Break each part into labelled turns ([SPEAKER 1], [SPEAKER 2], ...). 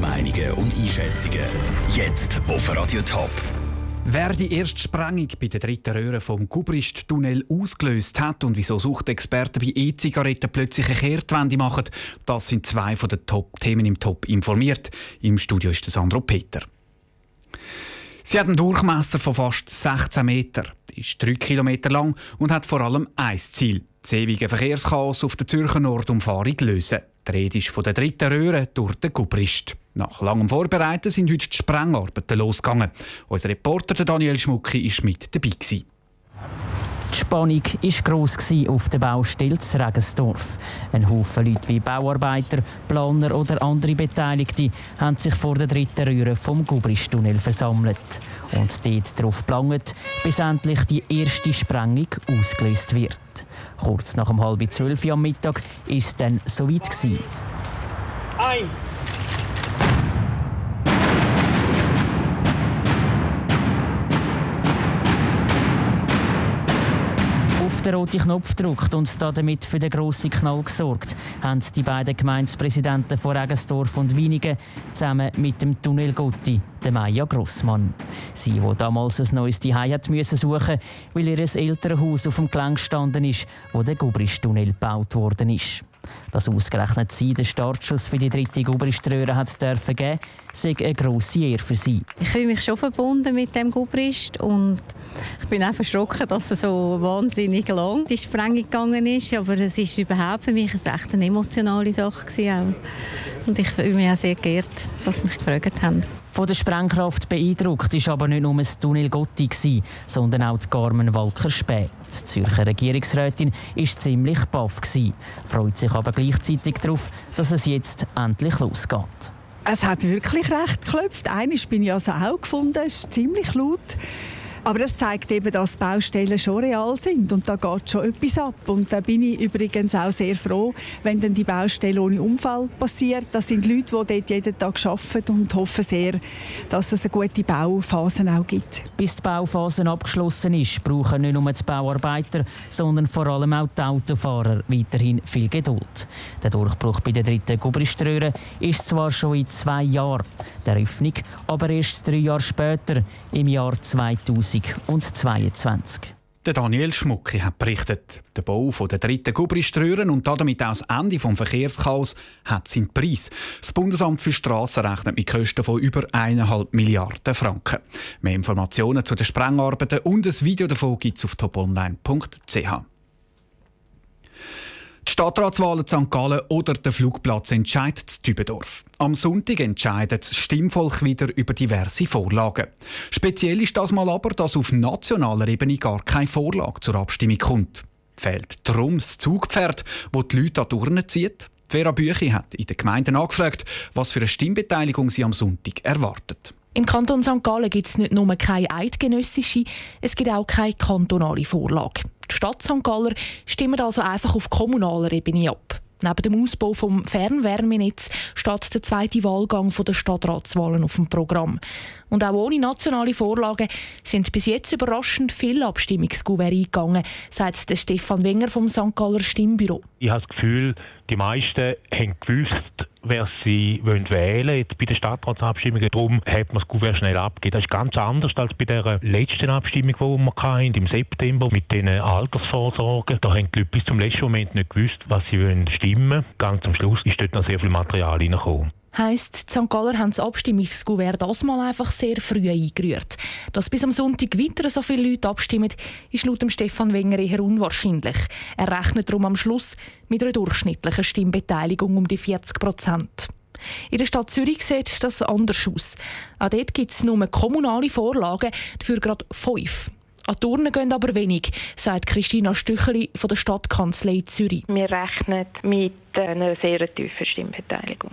[SPEAKER 1] Meinungen und Einschätzungen. Jetzt auf Radio Top.
[SPEAKER 2] Wer die erste Sprengung bei der dritten Röhre vom Gubrist-Tunnel ausgelöst hat und wieso Suchtexperten bei E-Zigaretten plötzlich eine Kehrtwende machen, das sind zwei von den Top-Themen im Top informiert. Im Studio ist Sandro Peter. Sie hat einen Durchmesser von fast 16 Metern, ist 3 Kilometer lang und hat vor allem ein Ziel: das ewige Verkehrschaos auf der Zürcher Nordumfahrung lösen. Die Rede ist von der dritten Röhre durch den Gubrist. Nach langem Vorbereiten sind heute die Sprengarbeiten losgegangen. Unser Reporter Daniel Schmucki war mit dabei.
[SPEAKER 3] Die Spannung war gross auf der Baustelle zu Regensdorf. Ein Haufen Leute wie Bauarbeiter, Planer oder andere Beteiligte haben sich vor der dritten Röhre vom Gubristunnel versammelt und dort darauf gelangt, bis endlich die erste Sprengung ausgelöst wird. Kurz nach um halb zwölf am Mittag war es dann soweit.
[SPEAKER 4] Eins.
[SPEAKER 3] Den roten Knopf gedrückt und damit für den grossen Knall gesorgt, haben die beiden Gemeindepräsidenten von Regensdorf und Winigen zusammen mit dem Tunnelgotti, der Maja Grossmann. Sie, die damals ein neues Zuhause müssen suchen weil ihr Elternhaus auf dem Gelänk gestanden ist, wo der Gubristunnel gebaut worden ist. Dass ausgerechnet sie den Startschuss für die dritte Gubriströhre hat dürfen geben, sei eine grosse Ehre für sie.
[SPEAKER 5] Ich fühle mich schon verbunden mit dem Gubrist und ich bin auch erschrocken, dass es so wahnsinnig lang die Sprengung gegangen ist, aber es ist überhaupt für mich echt eine emotionale Sache gewesen Und ich fühle mich auch sehr geehrt, dass sie mich gefragt haben.
[SPEAKER 3] Von der Sprengkraft beeindruckt war aber nicht nur das Tunnel Gotti, sondern auch die Carmen Walker-Späth. Die Zürcher Regierungsrätin war ziemlich baff, freut sich aber gleichzeitig darauf, dass es jetzt endlich losgeht.
[SPEAKER 6] Es hat wirklich recht geklopft. Eines bin ich also auch gefunden, es ist ziemlich laut. Aber das zeigt eben, dass Baustellen schon real sind und da geht schon etwas ab. Und da bin ich übrigens auch sehr froh, wenn dann die Baustelle ohne Unfall passiert. Das sind Leute, die dort jeden Tag arbeiten und hoffen sehr, dass es eine gute Bauphase auch gibt.
[SPEAKER 3] Bis die Bauphase abgeschlossen ist, brauchen nicht nur die Bauarbeiter, sondern vor allem auch die Autofahrer weiterhin viel Geduld. Der Durchbruch bei der dritten Gubriströhre ist zwar schon in zwei Jahren, der Öffnung aber erst drei Jahre später, im Jahr 2000. 2022.
[SPEAKER 2] Der Daniel Schmucki hat berichtet, der Bau der dritten Gubriströhren und damit auch das Ende des Verkehrschaos hat seinen Preis. Das Bundesamt für Strassen rechnet mit Kosten von über 1,5 Milliarden Franken. Mehr Informationen zu den Sprengarbeiten und ein Video davon gibt es auf toponline.ch. Die Stadtratswahlen St. Gallen oder der Flugplatz entscheidet das Tübendorf. Am Sonntag entscheidet das Stimmvolk wieder über diverse Vorlagen. Speziell ist das mal aber, dass auf nationaler Ebene gar keine Vorlage zur Abstimmung kommt. Fehlt darum das Zugpferd, wo die Leute an Turnen zieht? Vera Büchi hat in den Gemeinden angefragt, was für eine Stimmbeteiligung sie am Sonntag erwartet.
[SPEAKER 7] Im Kanton St. Gallen gibt es nicht nur keine eidgenössische, es gibt auch keine kantonale Vorlage. Die Stadt St. Galler stimmt also einfach auf kommunaler Ebene ab. Neben dem Ausbau des Fernwärmenetz steht der zweite Wahlgang der Stadtratswahlen auf dem Programm. Und auch ohne nationale Vorlagen sind bis jetzt überraschend viele Abstimmungskuverts eingegangen, sagt der Stefan Wenger vom St. Galler Stimmbüro.
[SPEAKER 8] Ich habe das Gefühl, die meisten haben gewusst, wer sie wählen wollen. Jetzt bei den Stadtratsabstimmungen darum hat man das Kuvert schnell abgegeben. Das ist ganz anders als bei der letzten Abstimmung, die wir hatten, im September mit den Altersvorsorgen. Da haben die Leute bis zum letzten Moment nicht gewusst, was sie wollen stimmen. Ganz am Schluss ist dort noch sehr viel Material reingekommen.
[SPEAKER 7] Heisst, die St. Galler haben das Abstimmungskuvert das mal einfach sehr früh eingerührt. Dass bis am Sonntag weiter so viele Leute abstimmen, ist laut Stefan Wenger eher unwahrscheinlich. Er rechnet darum am Schluss mit einer durchschnittlichen Stimmbeteiligung um die 40 Prozent. In der Stadt Zürich sieht das anders aus. Auch dort gibt es nur kommunale Vorlagen, dafür gerade fünf. An Turnen gehen aber wenig, sagt Christina Stücheli von der Stadtkanzlei Zürich.
[SPEAKER 9] Wir rechnen mit einer sehr tiefen Stimmbeteiligung.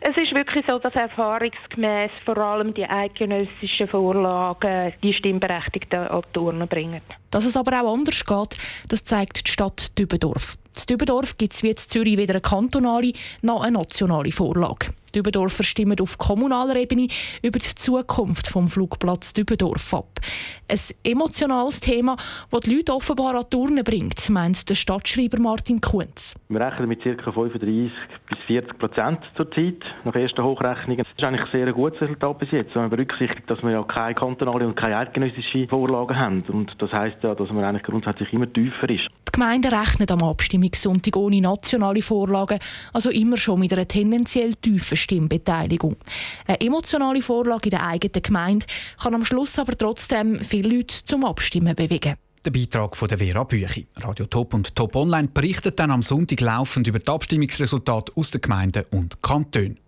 [SPEAKER 9] Es ist wirklich so, dass erfahrungsgemäß vor allem die eidgenössischen Vorlagen die Stimmberechtigten an die Urne bringen.
[SPEAKER 7] Dass es aber auch anders geht, das zeigt die Stadt Dübendorf. In Dübendorf gibt es wie in Zürich weder eine kantonale noch eine nationale Vorlage. Dübendorfer stimmen auf kommunaler Ebene über die Zukunft vom Flugplatz Dübendorf ab. Ein emotionales Thema, das die Leute offenbar an Turnen bringt, meint der Stadtschreiber Martin Kunz.
[SPEAKER 4] Wir rechnen mit ca. 35 bis 40 Prozent zurzeit nach ersten Hochrechnungen. Das ist eigentlich ein sehr gutes Resultat bis jetzt, wenn man berücksichtigt, dass wir ja keine kantonale und keine eidgenössische Vorlagen haben. Und das heisst ja, dass man eigentlich grundsätzlich immer tiefer ist.
[SPEAKER 7] Die Gemeinden rechnen am Abstimmungssonntag ohne nationale Vorlagen, also immer schon mit einer tendenziell tiefen Stimmbeteiligung. Eine emotionale Vorlage in der eigenen Gemeinde kann am Schluss aber trotzdem viele Leute zum Abstimmen bewegen.
[SPEAKER 2] Der Beitrag von der Vera Büchi. Radio Top und Top Online berichtet dann am Sonntag laufend über die Abstimmungsresultate aus den Gemeinden und Kantonen.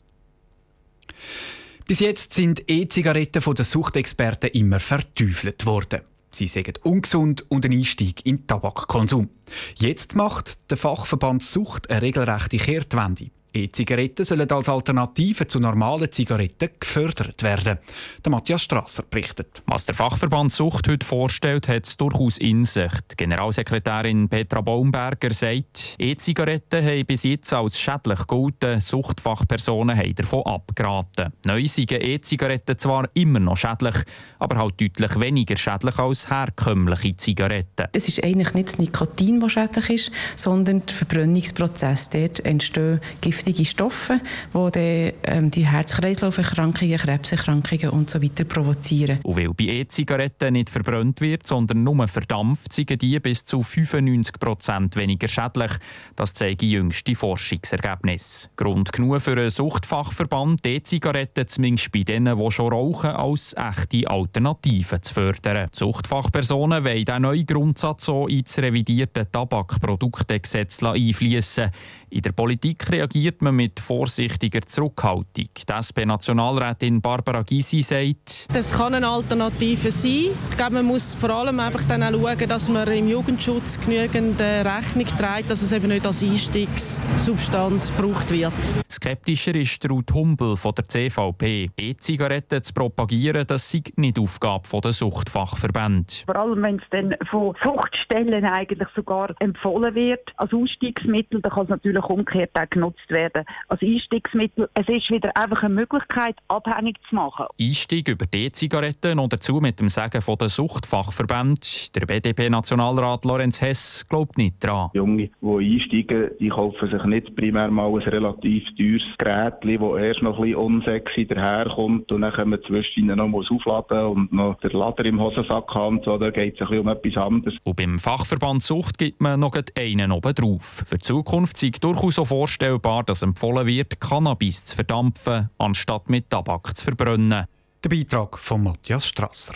[SPEAKER 2] Bis jetzt sind E-Zigaretten von den Suchtexperten immer verteufelt worden. Sie sagen ungesund und ein Einstieg in den Tabakkonsum. Jetzt macht der Fachverband Sucht eine regelrechte Kehrtwende. E-Zigaretten sollen als Alternative zu normalen Zigaretten gefördert werden. Der Matthias Strasser berichtet.
[SPEAKER 10] Was der Fachverband Sucht heute vorstellt, hat es durchaus in sich. Die Generalsekretärin Petra Baumberger sagt, E-Zigaretten haben bis jetzt als schädlich gelten, Suchtfachpersonen haben davon abgeraten. Neu sind E-Zigaretten zwar immer noch schädlich, aber halt deutlich weniger schädlich als herkömmliche Zigaretten.
[SPEAKER 11] Es ist eigentlich nicht das Nikotin, das schädlich ist, sondern der Verbrennungsprozess. Dort entstehen giftige Stoffe, die dann, ähm, die Herz-Kreislauf-Erkrankungen, Krebserkrankungen usw. So provozieren.
[SPEAKER 10] Und weil bei E-Zigaretten nicht verbrannt wird, sondern nur verdampft, sind die bis zu 95 Prozent weniger schädlich. Das zeigen jüngste Forschungsergebnisse. Grund genug für einen Suchtfachverband, E-Zigaretten zumindest bei denen, die schon rauchen, als echte Alternative zu fördern. Die Suchtfachpersonen wollen diesen neuen Grundsatz so ins revidierte Tabakproduktegesetz einfließen. In der Politik reagiert man mit vorsichtiger Zurückhaltung. Die SP-Nationalrätin Barbara Gysi sagt,
[SPEAKER 12] das kann eine Alternative sein. Ich glaube, man muss vor allem einfach dann auch schauen, dass man im Jugendschutz genügend äh, Rechnung trägt, dass es eben nicht als Einstiegssubstanz gebraucht wird.
[SPEAKER 10] Skeptischer ist Ruth Humbel von der CVP. E-Zigaretten zu propagieren, das sei nicht Aufgabe der Suchtfachverbände.
[SPEAKER 13] Vor allem, wenn es dann von Suchtstellen eigentlich sogar empfohlen wird als Ausstiegsmittel, dann kann es natürlich umgekehrt auch genutzt werden als Einstiegsmittel. Es ist wieder einfach eine Möglichkeit, abhängig zu machen.
[SPEAKER 10] Einstieg über E-Zigaretten und dazu mit dem Sagen von der Suchtfachverband. Der BDP-Nationalrat Lorenz Hess glaubt nicht daran.
[SPEAKER 14] Junge, die einsteigen, die kaufen sich nicht primär mal ein relativ teures Gerät, das erst noch ein bisschen unsexy daherkommt und dann können wir zwischendurch noch muss aufladen und noch den Lader im Hosensack haben. So, da geht es ein bisschen um etwas anderes.
[SPEAKER 10] Und beim Fachverband Sucht gibt man noch einen oben drauf. Für die Zukunft sei durchaus so vorstellbar, dass empfohlen wird, Cannabis zu verdampfen, anstatt mit Tabak zu verbrennen.
[SPEAKER 2] Der Beitrag von Matthias Strasser.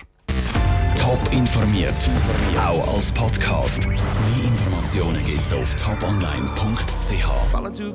[SPEAKER 1] Top informiert, auch als Podcast. Mehr Informationen gibt's auf toponline.ch.